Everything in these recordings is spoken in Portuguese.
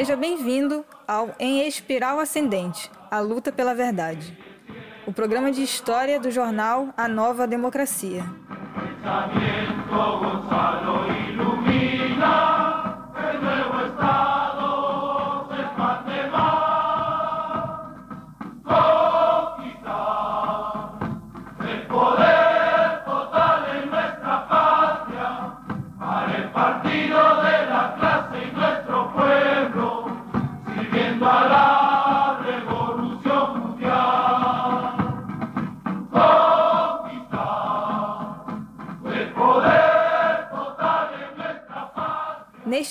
Seja bem-vindo ao Em Espiral Ascendente, a luta pela verdade. O programa de história do jornal A Nova Democracia. Neste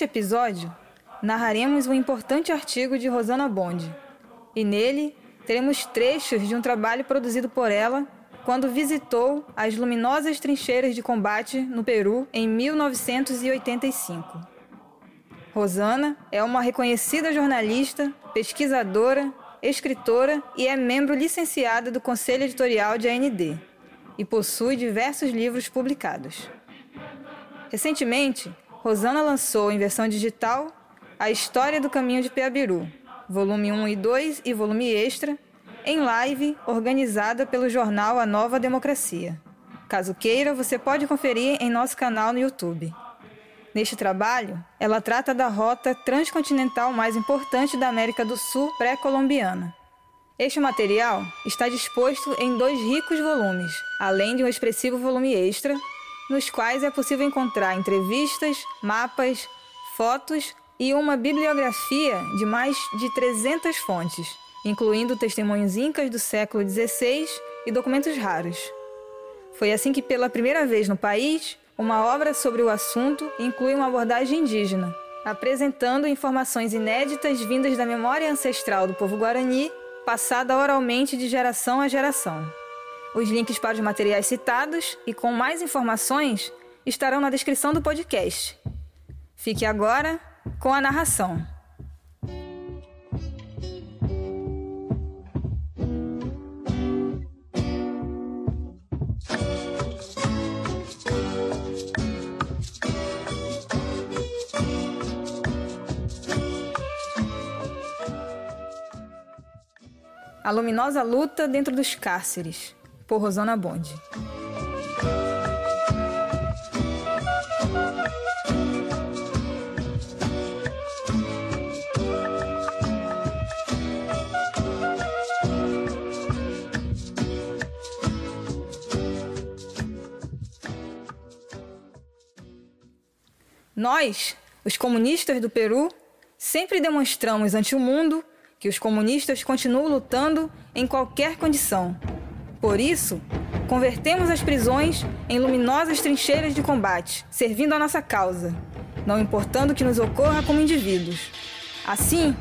episódio, narraremos um importante artigo de Rosana Bond. E nele, teremos trechos de um trabalho produzido por ela quando visitou as luminosas trincheiras de combate no Peru em 1985. Rosana é uma reconhecida jornalista, pesquisadora, escritora e é membro licenciada do Conselho Editorial de AND e possui diversos livros publicados. Recentemente, Rosana lançou em versão digital A História do Caminho de Peabiru, volume 1 e 2 e volume extra, em live organizada pelo jornal A Nova Democracia. Caso queira, você pode conferir em nosso canal no YouTube. Neste trabalho, ela trata da rota transcontinental mais importante da América do Sul pré-colombiana. Este material está disposto em dois ricos volumes, além de um expressivo volume extra, nos quais é possível encontrar entrevistas, mapas, fotos e uma bibliografia de mais de 300 fontes, incluindo testemunhos incas do século XVI e documentos raros. Foi assim que, pela primeira vez no país, uma obra sobre o assunto inclui uma abordagem indígena, apresentando informações inéditas vindas da memória ancestral do povo guarani, passada oralmente de geração a geração. Os links para os materiais citados e com mais informações estarão na descrição do podcast. Fique agora com a narração. A luminosa luta dentro dos cárceres por Rosana Bond. Nós, os comunistas do Peru, sempre demonstramos ante o mundo que os comunistas continuam lutando em qualquer condição por isso, convertemos as prisões em luminosas trincheiras de combate, servindo a nossa causa, não importando o que nos ocorra como indivíduos. Assim,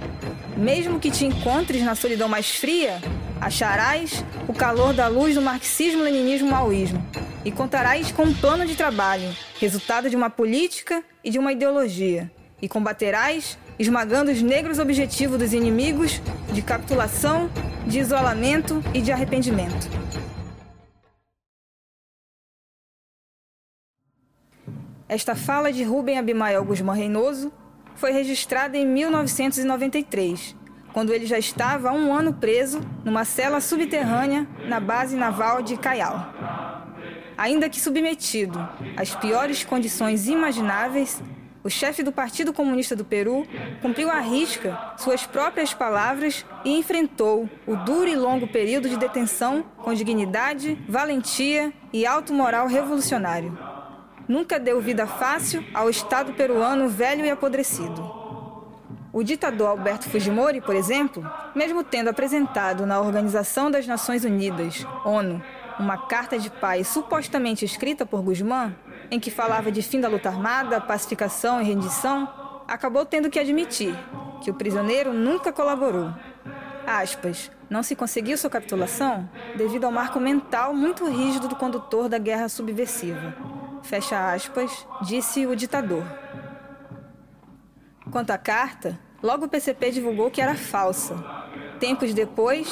mesmo que te encontres na solidão mais fria, acharás o calor da luz do marxismo-leninismo-maoísmo e contarás com um plano de trabalho, resultado de uma política e de uma ideologia, e combaterás esmagando os negros objetivos dos inimigos de capitulação, de isolamento e de arrependimento. Esta fala de Rubem Abimael Guzmán Reinoso foi registrada em 1993, quando ele já estava há um ano preso numa cela subterrânea na base naval de Caial. Ainda que submetido às piores condições imagináveis, o chefe do Partido Comunista do Peru cumpriu à risca suas próprias palavras e enfrentou o duro e longo período de detenção com dignidade, valentia e alto moral revolucionário. Nunca deu vida fácil ao Estado peruano velho e apodrecido. O ditador Alberto Fujimori, por exemplo, mesmo tendo apresentado na Organização das Nações Unidas, ONU, uma carta de paz supostamente escrita por Guzmán, em que falava de fim da luta armada, pacificação e rendição, acabou tendo que admitir que o prisioneiro nunca colaborou. Aspas, não se conseguiu sua capitulação devido ao marco mental muito rígido do condutor da guerra subversiva. Fecha aspas, disse o ditador. Quanto à carta, logo o PCP divulgou que era falsa. Tempos depois,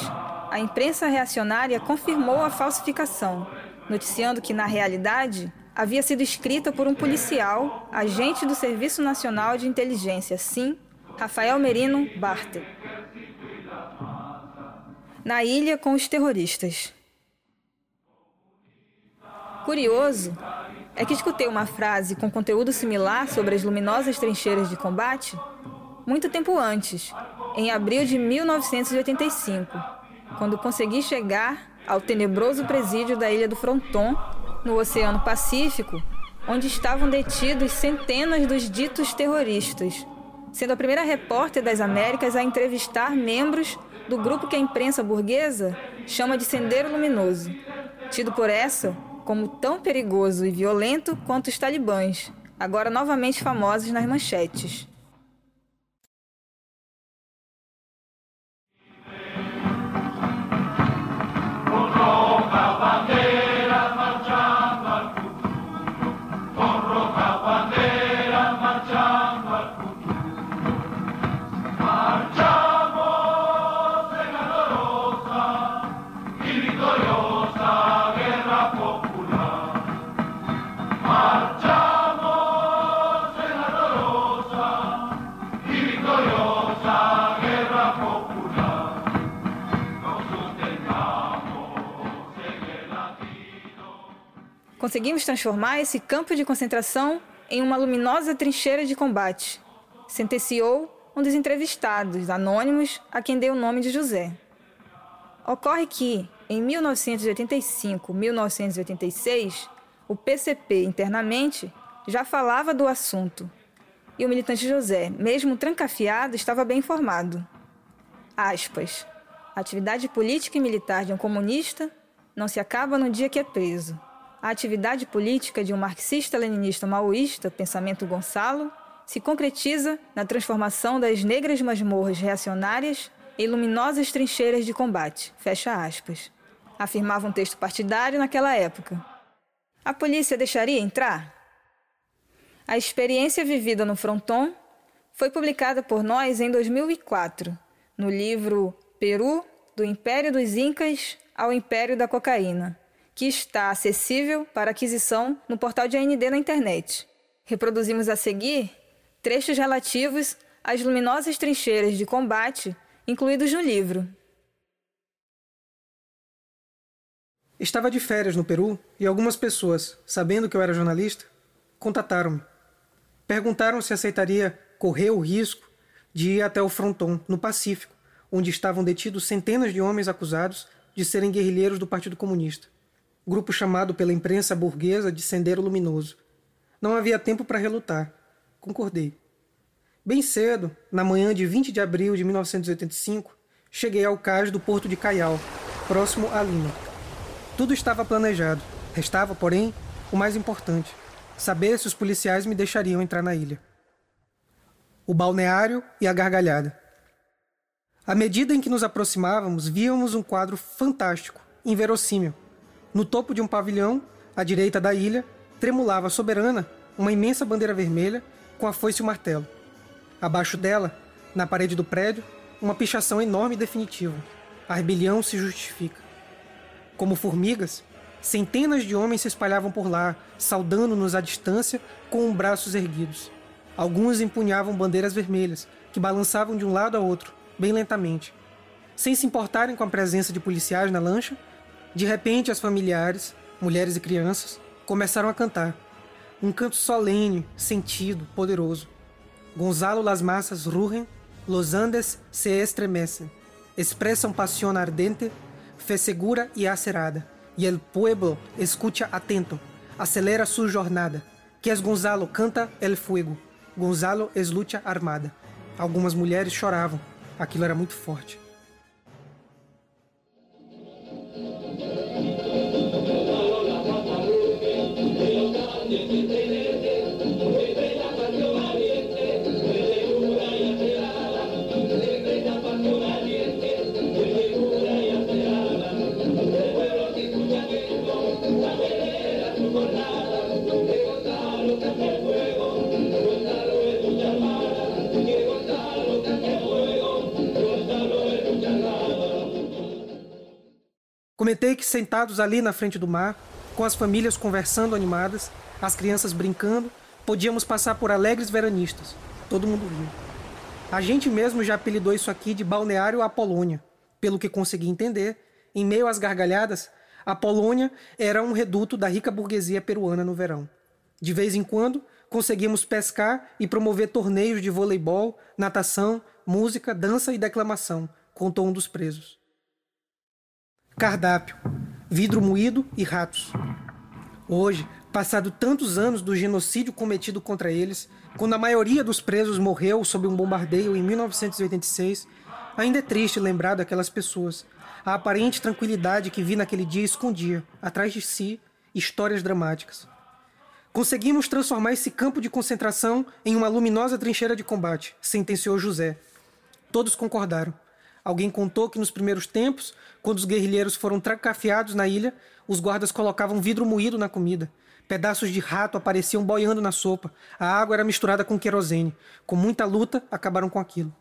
a imprensa reacionária confirmou a falsificação, noticiando que, na realidade, havia sido escrita por um policial, agente do Serviço Nacional de Inteligência, SIM, Rafael Merino Bartel. Na ilha com os terroristas. Curioso é que escutei uma frase com conteúdo similar sobre as luminosas trincheiras de combate muito tempo antes, em abril de 1985, quando consegui chegar ao tenebroso presídio da ilha do Fronton, no Oceano Pacífico, onde estavam detidos centenas dos ditos terroristas, sendo a primeira repórter das Américas a entrevistar membros do grupo que a imprensa burguesa chama de Sendeiro Luminoso, tido por essa como tão perigoso e violento quanto os talibãs, agora novamente famosos nas manchetes. Conseguimos transformar esse campo de concentração em uma luminosa trincheira de combate, sentenciou um dos entrevistados, anônimos, a quem deu o nome de José. Ocorre que, em 1985-1986, o PCP internamente já falava do assunto e o militante José, mesmo trancafiado, estava bem informado. Aspas. A atividade política e militar de um comunista não se acaba no dia que é preso. A atividade política de um marxista-leninista maoísta, pensamento Gonçalo, se concretiza na transformação das negras masmorras reacionárias em luminosas trincheiras de combate. Fecha aspas. Afirmava um texto partidário naquela época. A polícia deixaria entrar? A experiência vivida no Fronton foi publicada por nós em 2004, no livro Peru, do Império dos Incas ao Império da Cocaína, que está acessível para aquisição no portal de AND na internet. Reproduzimos a seguir trechos relativos às luminosas trincheiras de combate incluídos no livro. Estava de férias no Peru e algumas pessoas, sabendo que eu era jornalista, contataram-me. Perguntaram se aceitaria correr o risco de ir até o Fronton, no Pacífico, onde estavam detidos centenas de homens acusados de serem guerrilheiros do Partido Comunista grupo chamado pela imprensa burguesa de Sendeiro Luminoso. Não havia tempo para relutar. Concordei. Bem cedo, na manhã de 20 de abril de 1985, cheguei ao cais do porto de Caial, próximo a Lima. Tudo estava planejado. Restava, porém, o mais importante: saber se os policiais me deixariam entrar na ilha. O balneário e a gargalhada. À medida em que nos aproximávamos, víamos um quadro fantástico, inverossímil no topo de um pavilhão, à direita da ilha, tremulava soberana uma imensa bandeira vermelha com a foice e o martelo. Abaixo dela, na parede do prédio, uma pichação enorme e definitiva. A rebelião se justifica. Como formigas, centenas de homens se espalhavam por lá, saudando-nos à distância com os braços erguidos. Alguns empunhavam bandeiras vermelhas, que balançavam de um lado a outro, bem lentamente. Sem se importarem com a presença de policiais na lancha, de repente as familiares, mulheres e crianças, começaram a cantar. Um canto solene, sentido, poderoso. Gonzalo Las Massas rugen, los Andes se estremecem, expressam pasión ardente, fe segura e acerada, e el pueblo escucha atento, acelera su jornada, que es Gonzalo canta el fuego, Gonzalo es lucha armada. Algumas mulheres choravam, aquilo era muito forte. Que sentados ali na frente do mar, com as famílias conversando animadas, as crianças brincando, podíamos passar por alegres veranistas. Todo mundo riu. A gente mesmo já apelidou isso aqui de Balneário Apolônia. Pelo que consegui entender, em meio às gargalhadas, a Polônia era um reduto da rica burguesia peruana no verão. De vez em quando, conseguimos pescar e promover torneios de voleibol, natação, música, dança e declamação, contou um dos presos cardápio, vidro moído e ratos. Hoje, passado tantos anos do genocídio cometido contra eles, quando a maioria dos presos morreu sob um bombardeio em 1986, ainda é triste lembrar daquelas pessoas. A aparente tranquilidade que vi naquele dia escondia, atrás de si, histórias dramáticas. Conseguimos transformar esse campo de concentração em uma luminosa trincheira de combate, sentenciou José. Todos concordaram. Alguém contou que nos primeiros tempos, quando os guerrilheiros foram trancafiados na ilha, os guardas colocavam vidro moído na comida. Pedaços de rato apareciam boiando na sopa. A água era misturada com querosene. Com muita luta, acabaram com aquilo.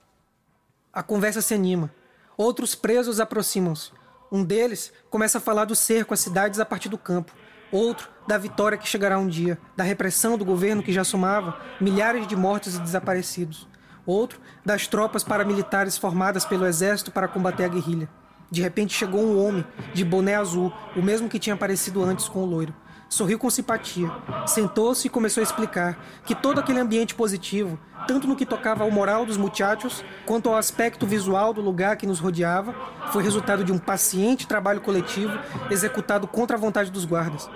A conversa se anima. Outros presos aproximam-se. Um deles começa a falar do cerco às cidades a partir do campo. Outro da vitória que chegará um dia, da repressão do governo que já somava milhares de mortos e desaparecidos outro das tropas paramilitares formadas pelo exército para combater a guerrilha. De repente chegou um homem, de boné azul, o mesmo que tinha aparecido antes com o loiro. Sorriu com simpatia, sentou-se e começou a explicar que todo aquele ambiente positivo, tanto no que tocava ao moral dos muchachos, quanto ao aspecto visual do lugar que nos rodeava, foi resultado de um paciente trabalho coletivo executado contra a vontade dos guardas.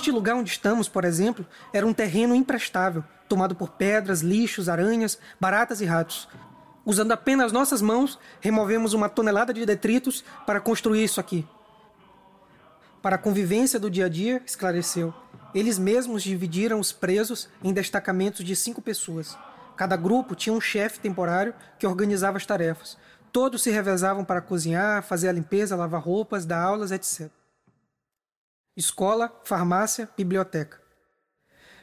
Este lugar onde estamos, por exemplo, era um terreno imprestável, tomado por pedras, lixos, aranhas, baratas e ratos. Usando apenas nossas mãos, removemos uma tonelada de detritos para construir isso aqui. Para a convivência do dia a dia, esclareceu, eles mesmos dividiram os presos em destacamentos de cinco pessoas. Cada grupo tinha um chefe temporário que organizava as tarefas. Todos se revezavam para cozinhar, fazer a limpeza, lavar roupas, dar aulas, etc escola, farmácia, biblioteca.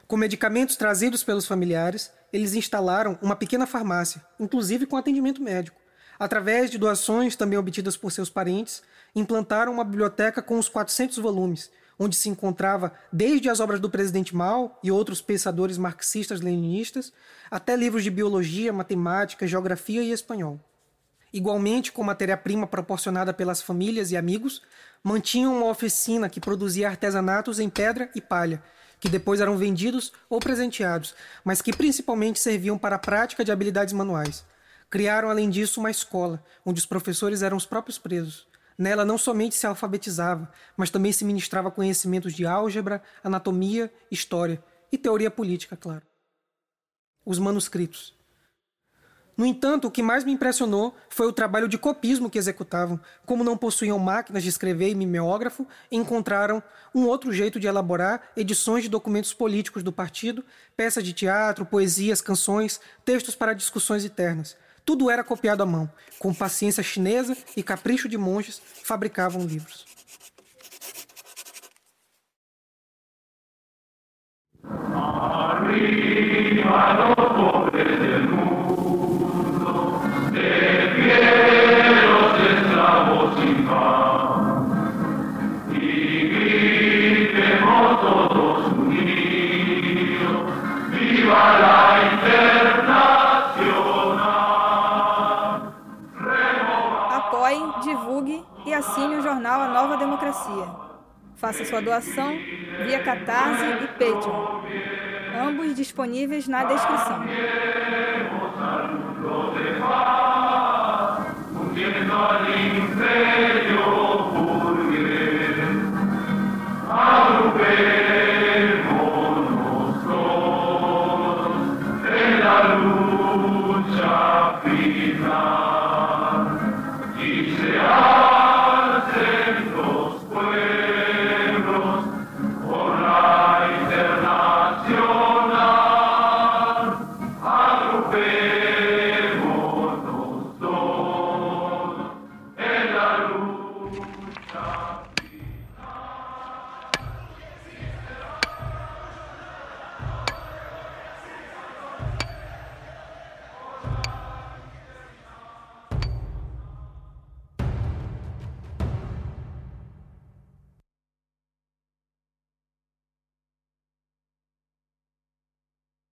Com medicamentos trazidos pelos familiares, eles instalaram uma pequena farmácia, inclusive com atendimento médico. Através de doações também obtidas por seus parentes, implantaram uma biblioteca com os 400 volumes, onde se encontrava desde as obras do presidente Mao e outros pensadores marxistas-leninistas, até livros de biologia, matemática, geografia e espanhol. Igualmente, com matéria-prima proporcionada pelas famílias e amigos, mantinham uma oficina que produzia artesanatos em pedra e palha, que depois eram vendidos ou presenteados, mas que principalmente serviam para a prática de habilidades manuais. Criaram, além disso, uma escola, onde os professores eram os próprios presos. Nela não somente se alfabetizava, mas também se ministrava conhecimentos de álgebra, anatomia, história e teoria política, claro. Os manuscritos. No entanto, o que mais me impressionou foi o trabalho de copismo que executavam. Como não possuíam máquinas de escrever e mimeógrafo, encontraram um outro jeito de elaborar edições de documentos políticos do partido, peças de teatro, poesias, canções, textos para discussões internas. Tudo era copiado à mão. Com paciência chinesa e capricho de monges, fabricavam livros. Arriba assine o jornal A Nova Democracia. Faça sua doação via Catarse e Patreon, ambos disponíveis na descrição.